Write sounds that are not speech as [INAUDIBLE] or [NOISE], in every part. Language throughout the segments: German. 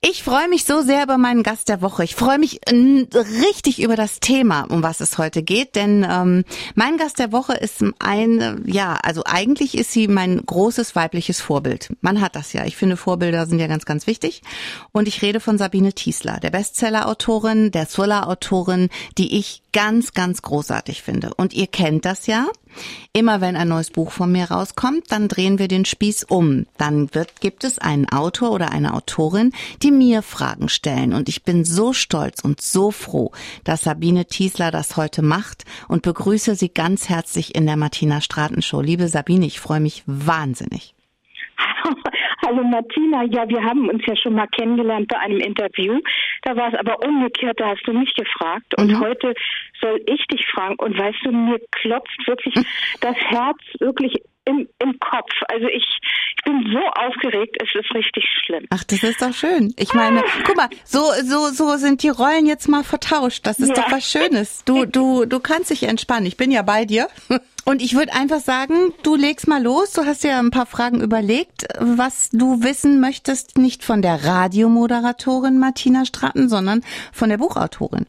Ich freue mich so sehr über meinen Gast der Woche. Ich freue mich richtig über das Thema, um was es heute geht, denn ähm, mein Gast der Woche ist ein, ja, also eigentlich ist sie mein großes weibliches Vorbild. Man hat das ja. Ich finde, Vorbilder sind ja ganz, ganz wichtig. Und ich rede von Sabine Tiesler, der Bestseller-Autorin, der Thriller-Autorin, die ich ganz, ganz großartig finde. Und ihr kennt das ja. Immer wenn ein neues Buch von mir rauskommt, dann drehen wir den Spieß um. Dann wird, gibt es einen Autor oder eine Autorin, die mir Fragen stellen. Und ich bin so stolz und so froh, dass Sabine Tiesler das heute macht und begrüße sie ganz herzlich in der Martina Straten Show. Liebe Sabine, ich freue mich wahnsinnig. Hallo Martina, ja, wir haben uns ja schon mal kennengelernt bei einem Interview. Da war es aber umgekehrt, da hast du mich gefragt. Und mhm. heute soll ich dich fragen. Und weißt du, mir klopft wirklich das Herz wirklich im, im Kopf. Also ich, ich bin so aufgeregt, es ist richtig schlimm. Ach, das ist doch schön. Ich meine, guck mal, so, so, so sind die Rollen jetzt mal vertauscht. Das ist ja. doch was Schönes. Du, [LAUGHS] du, du kannst dich entspannen. Ich bin ja bei dir. Und ich würde einfach sagen, du legst mal los. Du hast ja ein paar Fragen überlegt, was du wissen möchtest, nicht von der Radiomoderatorin Martina Stratten, sondern von der Buchautorin.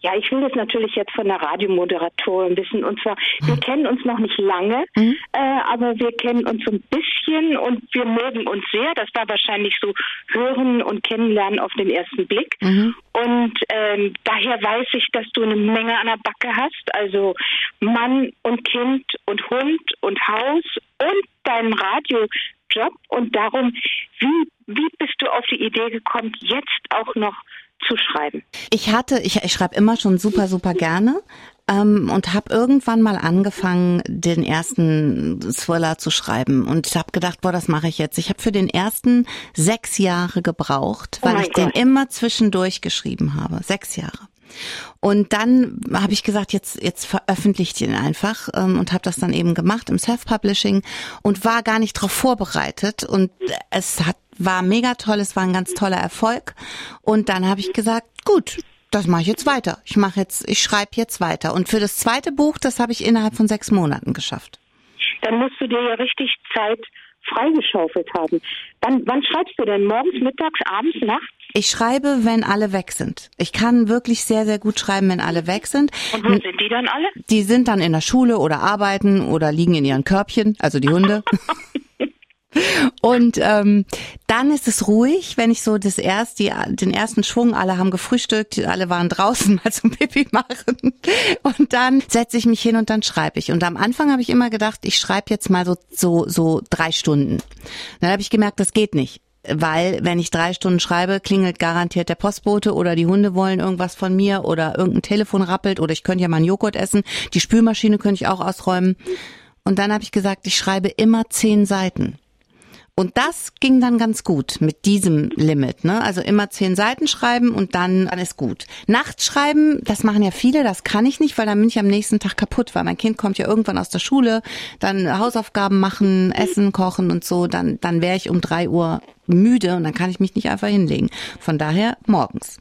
Ja, ich will das natürlich jetzt von der Radiomoderatorin wissen. Und zwar, wir mhm. kennen uns noch nicht lange, mhm. äh, aber wir kennen uns so ein bisschen und wir mögen uns sehr. Das war wahrscheinlich so Hören und Kennenlernen auf den ersten Blick. Mhm. Und ähm, daher weiß ich, dass du eine Menge an der Backe hast. Also Mann und Kind und Hund und Haus und deinen Radiojob. Und darum, wie, wie bist du auf die Idee gekommen, jetzt auch noch zu schreiben? Ich hatte, ich, ich schreibe immer schon super, super gerne ähm, und habe irgendwann mal angefangen, den ersten Thriller zu schreiben und ich habe gedacht, boah, das mache ich jetzt. Ich habe für den ersten sechs Jahre gebraucht, weil oh ich Gott. den immer zwischendurch geschrieben habe. Sechs Jahre. Und dann habe ich gesagt, jetzt jetzt veröffentlicht ihn einfach ähm, und habe das dann eben gemacht im Self-Publishing und war gar nicht darauf vorbereitet und es hat war mega toll, es war ein ganz toller Erfolg. Und dann habe ich gesagt, gut, das mache ich jetzt weiter. Ich mache jetzt, ich schreibe jetzt weiter. Und für das zweite Buch, das habe ich innerhalb von sechs Monaten geschafft. Dann musst du dir ja richtig Zeit freigeschaufelt haben. Wann, wann schreibst du denn? Morgens, mittags, abends, nachts? Ich schreibe, wenn alle weg sind. Ich kann wirklich sehr, sehr gut schreiben, wenn alle weg sind. Und wo sind die dann alle? Die sind dann in der Schule oder arbeiten oder liegen in ihren Körbchen, also die Hunde. [LAUGHS] Und ähm, dann ist es ruhig, wenn ich so das erst, die, den ersten Schwung, alle haben gefrühstückt, alle waren draußen mal zum Pipi machen. Und dann setze ich mich hin und dann schreibe ich. Und am Anfang habe ich immer gedacht, ich schreibe jetzt mal so, so, so drei Stunden. Dann habe ich gemerkt, das geht nicht weil wenn ich drei Stunden schreibe, klingelt garantiert der Postbote oder die Hunde wollen irgendwas von mir oder irgendein Telefon rappelt oder ich könnte ja mal einen Joghurt essen. Die Spülmaschine könnte ich auch ausräumen. Und dann habe ich gesagt, ich schreibe immer zehn Seiten. Und das ging dann ganz gut mit diesem Limit. Ne? Also immer zehn Seiten schreiben und dann, dann ist gut. Nachts schreiben, das machen ja viele, das kann ich nicht, weil dann bin ich am nächsten Tag kaputt, weil mein Kind kommt ja irgendwann aus der Schule, dann Hausaufgaben machen, Essen kochen und so, dann, dann wäre ich um drei Uhr müde und dann kann ich mich nicht einfach hinlegen. Von daher morgens.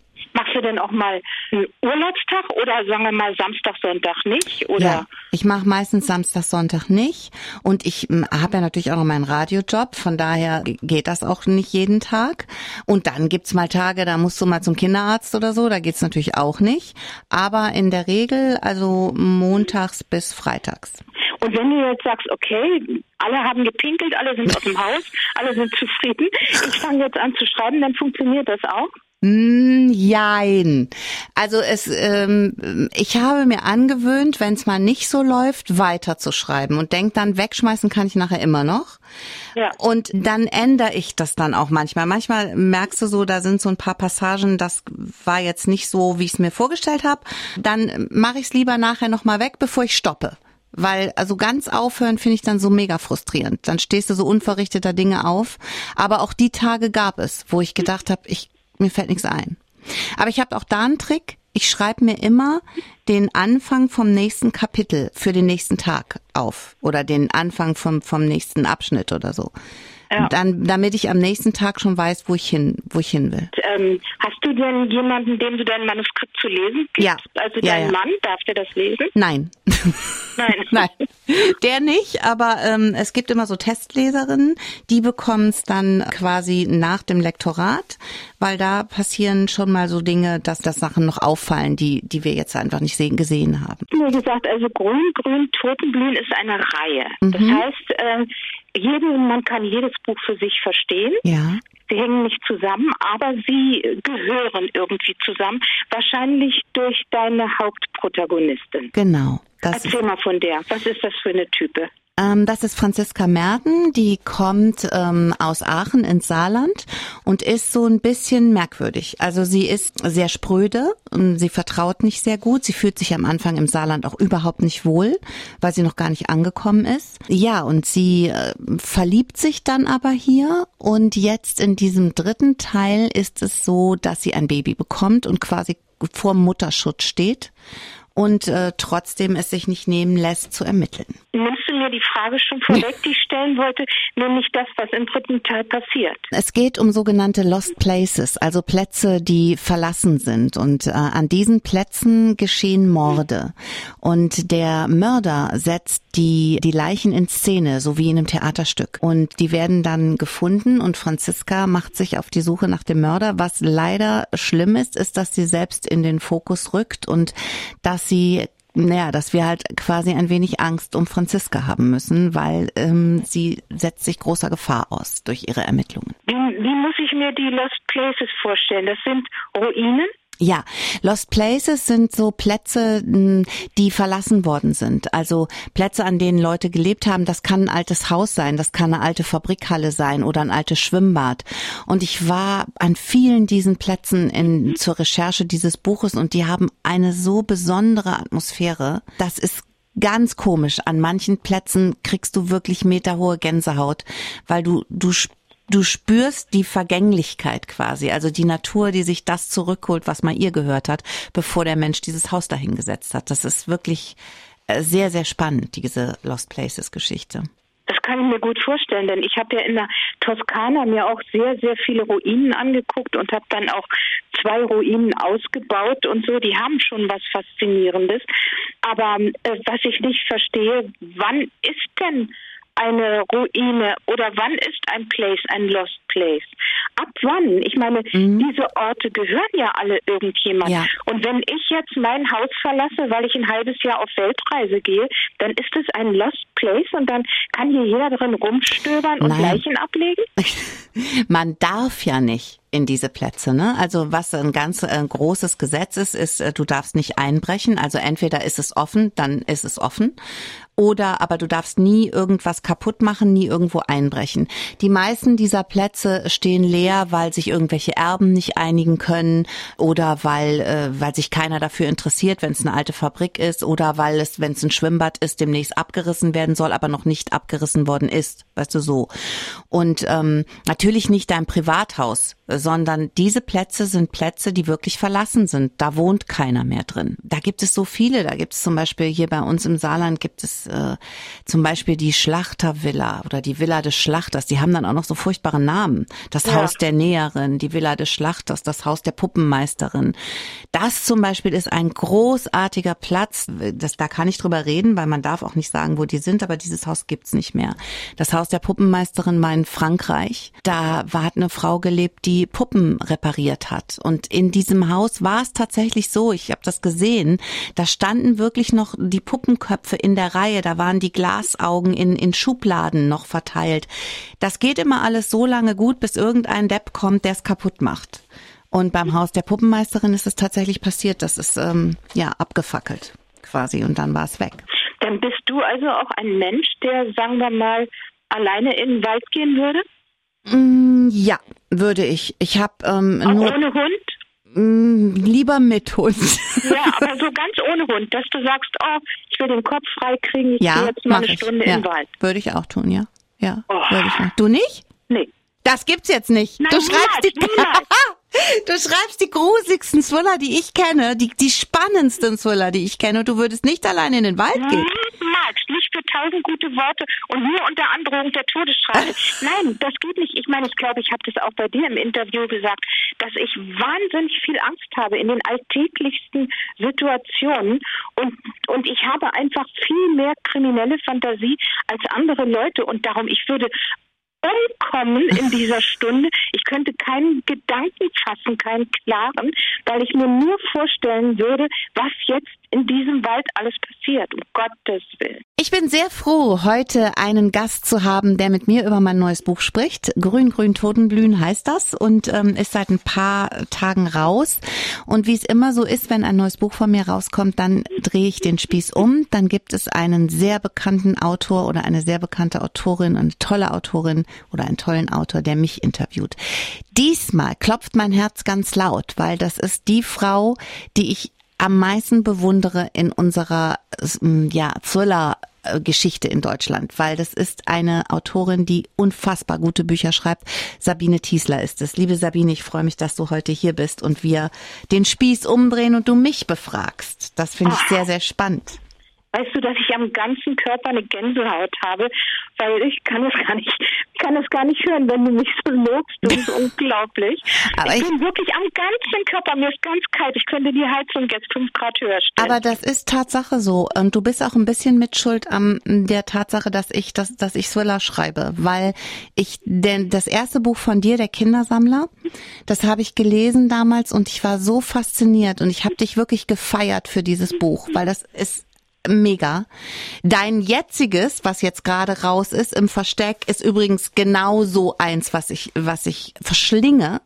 Du denn auch mal einen Urlaubstag oder sagen wir mal Samstag, Sonntag nicht? Oder? Ja, ich mache meistens Samstag, Sonntag nicht. Und ich hm, habe ja natürlich auch noch meinen Radiojob, von daher geht das auch nicht jeden Tag. Und dann gibt's mal Tage, da musst du mal zum Kinderarzt oder so, da geht's natürlich auch nicht. Aber in der Regel also montags bis freitags. Und wenn du jetzt sagst, okay, alle haben gepinkelt, alle sind aus dem Haus, alle sind zufrieden, ich fange jetzt an zu schreiben, dann funktioniert das auch? Jein. Also es, ähm, ich habe mir angewöhnt, wenn es mal nicht so läuft, weiterzuschreiben und denk dann, wegschmeißen kann ich nachher immer noch. Ja. Und dann ändere ich das dann auch manchmal. Manchmal merkst du so, da sind so ein paar Passagen, das war jetzt nicht so, wie ich es mir vorgestellt habe. Dann mache ich es lieber nachher nochmal weg, bevor ich stoppe. Weil, also ganz aufhören finde ich dann so mega frustrierend. Dann stehst du so unverrichteter Dinge auf. Aber auch die Tage gab es, wo ich gedacht habe, ich mir fällt nichts ein. Aber ich habe auch da einen Trick. Ich schreibe mir immer den Anfang vom nächsten Kapitel für den nächsten Tag auf oder den Anfang vom, vom nächsten Abschnitt oder so. Ja. Dann, damit ich am nächsten Tag schon weiß, wo ich hin, wo ich hin will. Ähm, hast du denn jemanden, dem du dein Manuskript zu lesen gibst? Ja. Also ja, dein ja. Mann, darf der das lesen? Nein. [LAUGHS] Nein. Nein, der nicht, aber ähm, es gibt immer so Testleserinnen, die bekommen es dann quasi nach dem Lektorat, weil da passieren schon mal so Dinge, dass das Sachen noch auffallen, die, die wir jetzt einfach nicht sehen, gesehen haben. Wie gesagt, also Grün, Grün, Totenblühen ist eine Reihe. Mhm. Das heißt, äh, jeden, man kann jedes Buch für sich verstehen. Ja. Sie hängen nicht zusammen, aber sie gehören irgendwie zusammen. Wahrscheinlich durch deine Hauptprotagonistin. Genau. Erzähl mal von der. Was ist das für eine Type? Ähm, das ist Franziska Merten, die kommt ähm, aus Aachen ins Saarland und ist so ein bisschen merkwürdig. Also sie ist sehr spröde, sie vertraut nicht sehr gut, sie fühlt sich am Anfang im Saarland auch überhaupt nicht wohl, weil sie noch gar nicht angekommen ist. Ja, und sie äh, verliebt sich dann aber hier und jetzt in diesem dritten Teil ist es so, dass sie ein Baby bekommt und quasi vor Mutterschutz steht und äh, trotzdem es sich nicht nehmen lässt zu ermitteln. Nimmst du mir die Frage schon vorweg, die ich stellen wollte, nämlich das, was im dritten Teil passiert? Es geht um sogenannte Lost Places, also Plätze, die verlassen sind. Und äh, an diesen Plätzen geschehen Morde. Und der Mörder setzt die, die Leichen in Szene, so wie in einem Theaterstück. Und die werden dann gefunden und Franziska macht sich auf die Suche nach dem Mörder. Was leider schlimm ist, ist, dass sie selbst in den Fokus rückt und dass sie naja, dass wir halt quasi ein wenig Angst um Franziska haben müssen, weil ähm, sie setzt sich großer Gefahr aus durch ihre Ermittlungen. Wie, wie muss ich mir die Lost Places vorstellen? Das sind Ruinen? Ja, Lost Places sind so Plätze, hm, die verlassen worden sind. Also Plätze, an denen Leute gelebt haben. Das kann ein altes Haus sein, das kann eine alte Fabrikhalle sein oder ein altes Schwimmbad. Und ich war an vielen diesen Plätzen in, zur Recherche dieses Buches und die haben eine so besondere Atmosphäre. Das ist ganz komisch. An manchen Plätzen kriegst du wirklich meterhohe Gänsehaut, weil du, du du spürst die Vergänglichkeit quasi, also die Natur, die sich das zurückholt, was mal ihr gehört hat, bevor der Mensch dieses Haus dahingesetzt hat. Das ist wirklich äh, sehr, sehr spannend, diese Lost Places Geschichte. Das kann ich mir gut vorstellen, denn ich habe ja in der Toskana mir auch sehr, sehr viele Ruinen angeguckt und habe dann auch zwei Ruinen ausgebaut und so. Die haben schon was Faszinierendes. Aber äh, was ich nicht verstehe, wann ist denn eine Ruine oder wann ist ein Place ein Lost Place? Ab wann? Ich meine, mhm. diese Orte gehören ja alle irgendjemand. Ja. Und wenn ich jetzt mein Haus verlasse, weil ich ein halbes Jahr auf Weltreise gehe, dann ist es ein Lost Place und dann kann hier jeder drin rumstöbern und Nein. Leichen ablegen? [LAUGHS] Man darf ja nicht in diese Plätze. Ne? Also was ein ganz äh, großes Gesetz ist, ist, äh, du darfst nicht einbrechen. Also entweder ist es offen, dann ist es offen. Oder aber du darfst nie irgendwas kaputt machen, nie irgendwo einbrechen. Die meisten dieser Plätze stehen leer, weil sich irgendwelche Erben nicht einigen können oder weil, äh, weil sich keiner dafür interessiert, wenn es eine alte Fabrik ist oder weil es, wenn es ein Schwimmbad ist, demnächst abgerissen werden soll, aber noch nicht abgerissen worden ist. Weißt du so. Und ähm, natürlich nicht dein Privathaus sondern diese Plätze sind Plätze, die wirklich verlassen sind. Da wohnt keiner mehr drin. Da gibt es so viele. Da gibt es zum Beispiel hier bei uns im Saarland gibt es äh, zum Beispiel die Schlachtervilla oder die Villa des Schlachters. Die haben dann auch noch so furchtbare Namen. Das ja. Haus der Näherin, die Villa des Schlachters, das Haus der Puppenmeisterin. Das zum Beispiel ist ein großartiger Platz. Das, da kann ich drüber reden, weil man darf auch nicht sagen, wo die sind, aber dieses Haus gibt's nicht mehr. Das Haus der Puppenmeisterin war in Frankreich. Da war, hat eine Frau gelebt, die die Puppen repariert hat. Und in diesem Haus war es tatsächlich so, ich habe das gesehen, da standen wirklich noch die Puppenköpfe in der Reihe, da waren die Glasaugen in, in Schubladen noch verteilt. Das geht immer alles so lange gut, bis irgendein Depp kommt, der es kaputt macht. Und beim Haus der Puppenmeisterin ist es tatsächlich passiert, das ist ähm, ja abgefackelt quasi und dann war es weg. Dann bist du also auch ein Mensch, der, sagen wir mal, alleine in den Wald gehen würde? Mm, ja, würde ich. Ich habe ähm, nur ohne Hund. Mm, lieber mit Hund. [LAUGHS] Ja, aber so ganz ohne Hund, dass du sagst, oh, ich will den Kopf frei kriegen, ich ja, gehe jetzt mal eine ich. Stunde ja, in den Wald. Würde ich auch tun, ja. Ja, oh. würde ich machen. Du nicht? Das gibt's jetzt nicht. Nein, du schreibst die [LAUGHS] Du schreibst die grusigsten Thriller, die ich kenne, die, die spannendsten Thriller, die ich kenne, und du würdest nicht allein in den Wald gehen. niemals, nicht für tausend gute Worte und nur unter Androhung der Todesstrafe. [LAUGHS] Nein, das geht nicht. Ich meine, ich glaube, ich habe das auch bei dir im Interview gesagt, dass ich wahnsinnig viel Angst habe in den alltäglichsten Situationen und, und ich habe einfach viel mehr kriminelle Fantasie als andere Leute und darum, ich würde umkommen in dieser Stunde. Ich könnte keinen Gedanken fassen, keinen klaren, weil ich mir nur vorstellen würde, was jetzt in diesem Wald alles passiert, um Gottes Willen. Ich bin sehr froh, heute einen Gast zu haben, der mit mir über mein neues Buch spricht. Grün, grün, Totenblühen heißt das und ähm, ist seit ein paar Tagen raus. Und wie es immer so ist, wenn ein neues Buch von mir rauskommt, dann drehe ich den Spieß um. Dann gibt es einen sehr bekannten Autor oder eine sehr bekannte Autorin, eine tolle Autorin oder einen tollen Autor, der mich interviewt. Diesmal klopft mein Herz ganz laut, weil das ist die Frau, die ich am meisten bewundere in unserer ja, Thriller Geschichte in Deutschland, weil das ist eine Autorin, die unfassbar gute Bücher schreibt. Sabine Thiesler ist es. Liebe Sabine, ich freue mich, dass du heute hier bist und wir den Spieß umdrehen und du mich befragst. Das finde ich sehr, sehr spannend. Weißt du, dass ich am ganzen Körper eine Gänsehaut habe, weil ich kann es gar nicht, kann es gar nicht hören, wenn du mich so lobst. Das ist [LAUGHS] unglaublich. Aber ich, ich bin wirklich am ganzen Körper, mir ist ganz kalt. Ich könnte die Heizung jetzt fünf Grad höher stellen. Aber das ist Tatsache so. Und du bist auch ein bisschen mitschuld an der Tatsache, dass ich, dass, dass ich Thriller schreibe, weil ich, denn das erste Buch von dir, der Kindersammler, das habe ich gelesen damals und ich war so fasziniert und ich habe dich wirklich gefeiert für dieses Buch, weil das ist mega. Dein jetziges, was jetzt gerade raus ist im Versteck, ist übrigens genau so eins, was ich, was ich verschlinge,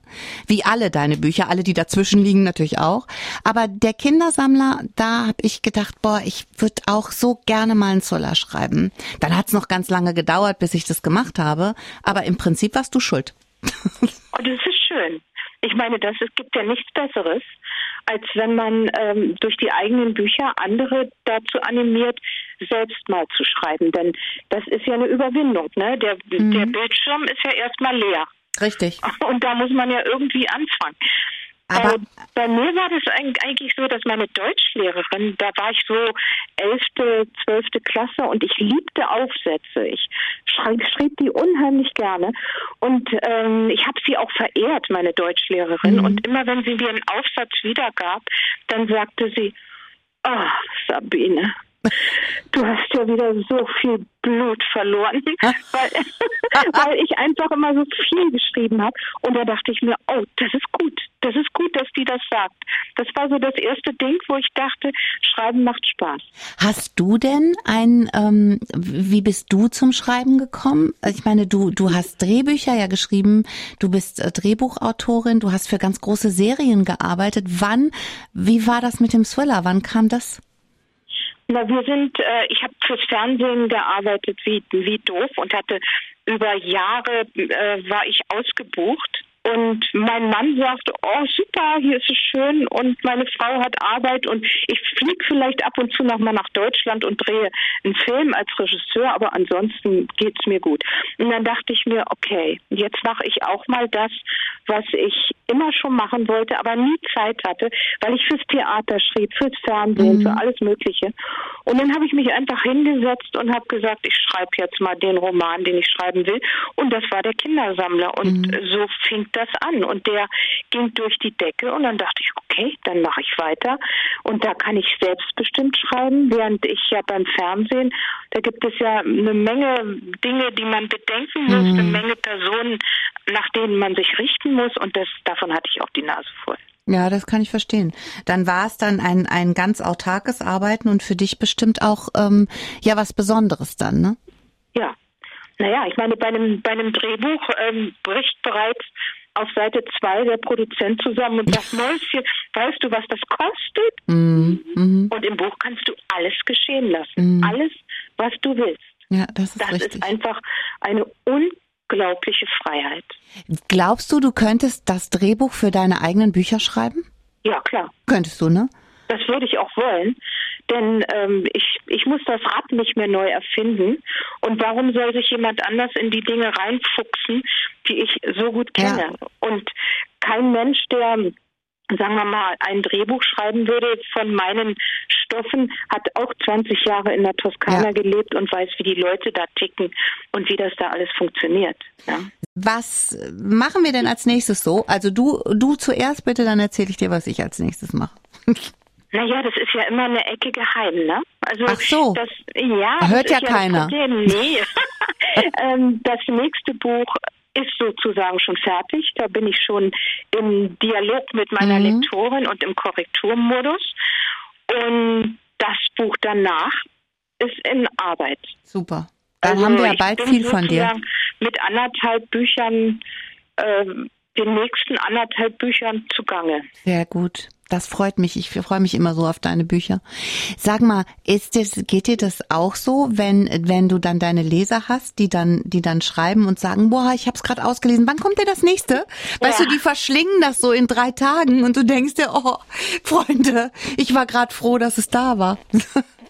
wie alle deine Bücher, alle, die dazwischen liegen natürlich auch. Aber der Kindersammler, da habe ich gedacht, boah, ich würde auch so gerne mal einen Zoller schreiben. Dann hat es noch ganz lange gedauert, bis ich das gemacht habe. Aber im Prinzip warst du schuld. [LAUGHS] Oh, das ist schön. Ich meine, das, es gibt ja nichts Besseres, als wenn man ähm, durch die eigenen Bücher andere dazu animiert, selbst mal zu schreiben. Denn das ist ja eine Überwindung. Ne? Der, mhm. der Bildschirm ist ja erstmal leer. Richtig. Und da muss man ja irgendwie anfangen. Aber äh, bei mir war das eigentlich so, dass meine Deutschlehrerin, da war ich so elfte, zwölfte Klasse und ich liebte Aufsätze. Ich schrieb, schrieb die unheimlich gerne und ähm, ich habe sie auch verehrt, meine Deutschlehrerin. Mhm. Und immer wenn sie mir einen Aufsatz wiedergab, dann sagte sie, oh, Sabine, Du hast ja wieder so viel Blut verloren, weil, [LAUGHS] weil ich einfach immer so viel geschrieben habe. Und da dachte ich mir, oh, das ist gut. Das ist gut, dass die das sagt. Das war so das erste Ding, wo ich dachte, Schreiben macht Spaß. Hast du denn ein, ähm, wie bist du zum Schreiben gekommen? Ich meine, du, du hast Drehbücher ja geschrieben, du bist äh, Drehbuchautorin, du hast für ganz große Serien gearbeitet. Wann, wie war das mit dem Thriller? Wann kam das? Na, wir sind, äh, ich habe fürs Fernsehen gearbeitet wie, wie doof und hatte über Jahre äh, war ich ausgebucht und mein Mann sagte, oh super, hier ist es schön und meine Frau hat Arbeit und ich fliege vielleicht ab und zu noch mal nach Deutschland und drehe einen Film als Regisseur, aber ansonsten geht's mir gut. Und dann dachte ich mir, okay, jetzt mache ich auch mal das, was ich immer schon machen wollte, aber nie Zeit hatte, weil ich fürs Theater schrieb, fürs Fernsehen, mhm. für alles Mögliche. Und dann habe ich mich einfach hingesetzt und habe gesagt, ich schreibe jetzt mal den Roman, den ich schreiben will. Und das war der Kindersammler. Und mhm. so fing das an und der ging durch die Decke und dann dachte ich, okay, dann mache ich weiter und da kann ich selbstbestimmt schreiben, während ich ja beim Fernsehen, da gibt es ja eine Menge Dinge, die man bedenken muss, mhm. eine Menge Personen, nach denen man sich richten muss und das, davon hatte ich auch die Nase voll. Ja, das kann ich verstehen. Dann war es dann ein, ein ganz autarkes Arbeiten und für dich bestimmt auch ähm, ja was Besonderes dann, ne? Ja. Naja, ich meine, bei einem, bei einem Drehbuch ähm, bricht bereits auf Seite 2 der Produzent zusammen und sagt, [LAUGHS] Mäuschen, weißt du, was das kostet? Mm, Und im Buch kannst du alles geschehen lassen. Mm. Alles, was du willst. Ja, das ist das richtig. ist einfach eine unglaubliche Freiheit. Glaubst du, du könntest das Drehbuch für deine eigenen Bücher schreiben? Ja, klar. Könntest du, ne? Das würde ich auch wollen, denn ähm, ich, ich muss das Rad nicht mehr neu erfinden. Und warum soll sich jemand anders in die Dinge reinfuchsen, die ich so gut kenne? Ja. Und kein Mensch, der sagen wir mal, ein Drehbuch schreiben würde von meinen Stoffen, hat auch 20 Jahre in der Toskana ja. gelebt und weiß, wie die Leute da ticken und wie das da alles funktioniert. Ja. Was machen wir denn als nächstes so? Also du, du zuerst bitte, dann erzähle ich dir, was ich als nächstes mache. [LAUGHS] Naja, das ist ja immer eine Ecke geheim, ne? Also Ach so. Das, ja, Hört ja, ja keiner. Nee. [LAUGHS] Ähm, das nächste Buch ist sozusagen schon fertig. Da bin ich schon im Dialog mit meiner mhm. Lektorin und im Korrekturmodus. Und das Buch danach ist in Arbeit. Super. Dann also haben wir ja bald viel von dir. Mit anderthalb Büchern, äh, den nächsten anderthalb Büchern zugange. Sehr gut. Das freut mich. Ich freue mich immer so auf deine Bücher. Sag mal, ist das, geht dir das auch so, wenn, wenn du dann deine Leser hast, die dann, die dann schreiben und sagen, boah, ich habe es gerade ausgelesen, wann kommt denn das nächste? Weißt ja. du, die verschlingen das so in drei Tagen und du denkst dir, oh, Freunde, ich war gerade froh, dass es da war. [LAUGHS]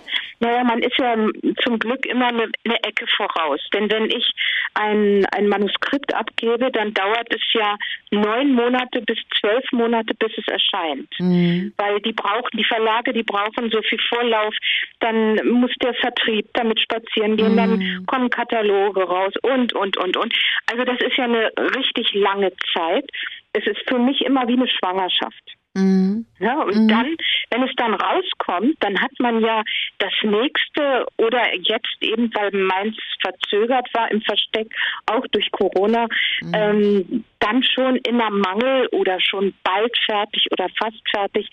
Naja, man ist ja zum Glück immer eine, eine Ecke voraus. Denn wenn ich ein, ein Manuskript abgebe, dann dauert es ja neun Monate bis zwölf Monate, bis es erscheint. Mhm. Weil die brauchen, die Verlage, die brauchen so viel Vorlauf, dann muss der Vertrieb damit spazieren gehen, mhm. dann kommen Kataloge raus und, und, und, und. Also das ist ja eine richtig lange Zeit. Es ist für mich immer wie eine Schwangerschaft. Mhm. Ja, und mhm. dann, wenn es dann rauskommt, dann hat man ja das nächste oder jetzt eben, weil meins verzögert war im Versteck, auch durch Corona, mhm. ähm, dann schon in der Mangel oder schon bald fertig oder fast fertig,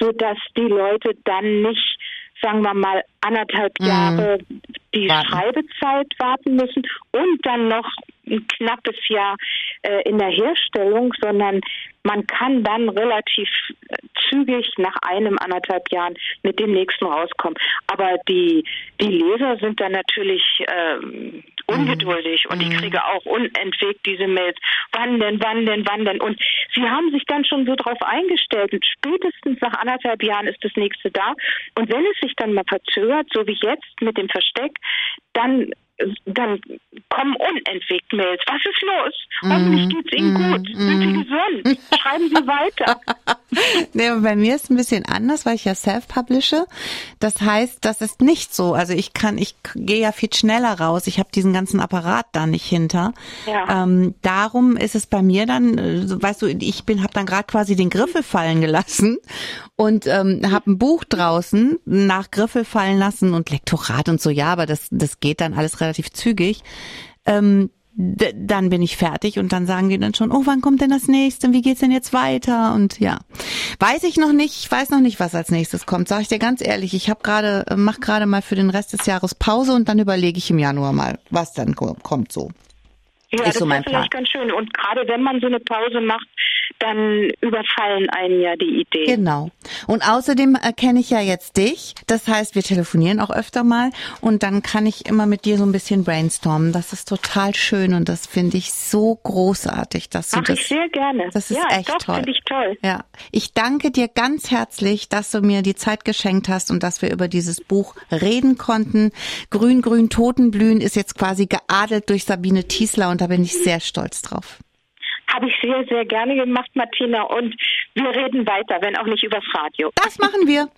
so dass die Leute dann nicht sagen wir mal, anderthalb mhm. Jahre die warten. Schreibezeit warten müssen und dann noch ein knappes Jahr äh, in der Herstellung, sondern man kann dann relativ zügig nach einem, anderthalb Jahren mit dem nächsten rauskommen. Aber die, die Leser sind dann natürlich ähm, ungeduldig mhm. und ich mhm. kriege auch unentwegt diese Mails. Wann denn, wann denn, wann denn? Und sie haben sich dann schon so darauf eingestellt. Und spätestens nach anderthalb Jahren ist das nächste da. Und wenn es sich dann mal verzögert, so wie jetzt mit dem Versteck, dann dann kommen unentwegt Mails. Was ist los? Hoffentlich mm, geht's Ihnen mm, gut. Sind Sie mm. gesund? Schreiben Sie weiter. [LAUGHS] nee, bei mir ist ein bisschen anders, weil ich ja self-publishe. Das heißt, das ist nicht so. Also ich kann, ich gehe ja viel schneller raus. Ich habe diesen ganzen Apparat da nicht hinter. Ja. Ähm, darum ist es bei mir dann, äh, weißt du, ich bin, habe dann gerade quasi den Griffel fallen gelassen und ähm, habe ein Buch draußen nach Griffel fallen lassen und Lektorat und so. Ja, aber das, das geht dann alles relativ zügig. Ähm, dann bin ich fertig und dann sagen die dann schon, oh, wann kommt denn das nächste? Wie geht's denn jetzt weiter? Und ja, weiß ich noch nicht. Ich weiß noch nicht, was als nächstes kommt. Sag ich dir ganz ehrlich. Ich habe gerade, mach gerade mal für den Rest des Jahres Pause und dann überlege ich im Januar mal, was dann kommt so. Ja, ist das so mein ist vielleicht Plan. ganz schön. Und gerade wenn man so eine Pause macht, dann überfallen einen ja die Ideen. Genau. Und außerdem erkenne ich ja jetzt dich. Das heißt, wir telefonieren auch öfter mal und dann kann ich immer mit dir so ein bisschen brainstormen. Das ist total schön und das finde ich so großartig, dass du Mach das. Ich sehr gerne. Das ist ja, echt doch, toll. Ich toll. Ja. Ich danke dir ganz herzlich, dass du mir die Zeit geschenkt hast und dass wir über dieses Buch reden konnten. Grün, grün, Totenblühen ist jetzt quasi geadelt durch Sabine Tiesler und da bin ich sehr stolz drauf. Habe ich sehr, sehr gerne gemacht, Martina. Und wir reden weiter, wenn auch nicht übers Radio. Das machen wir.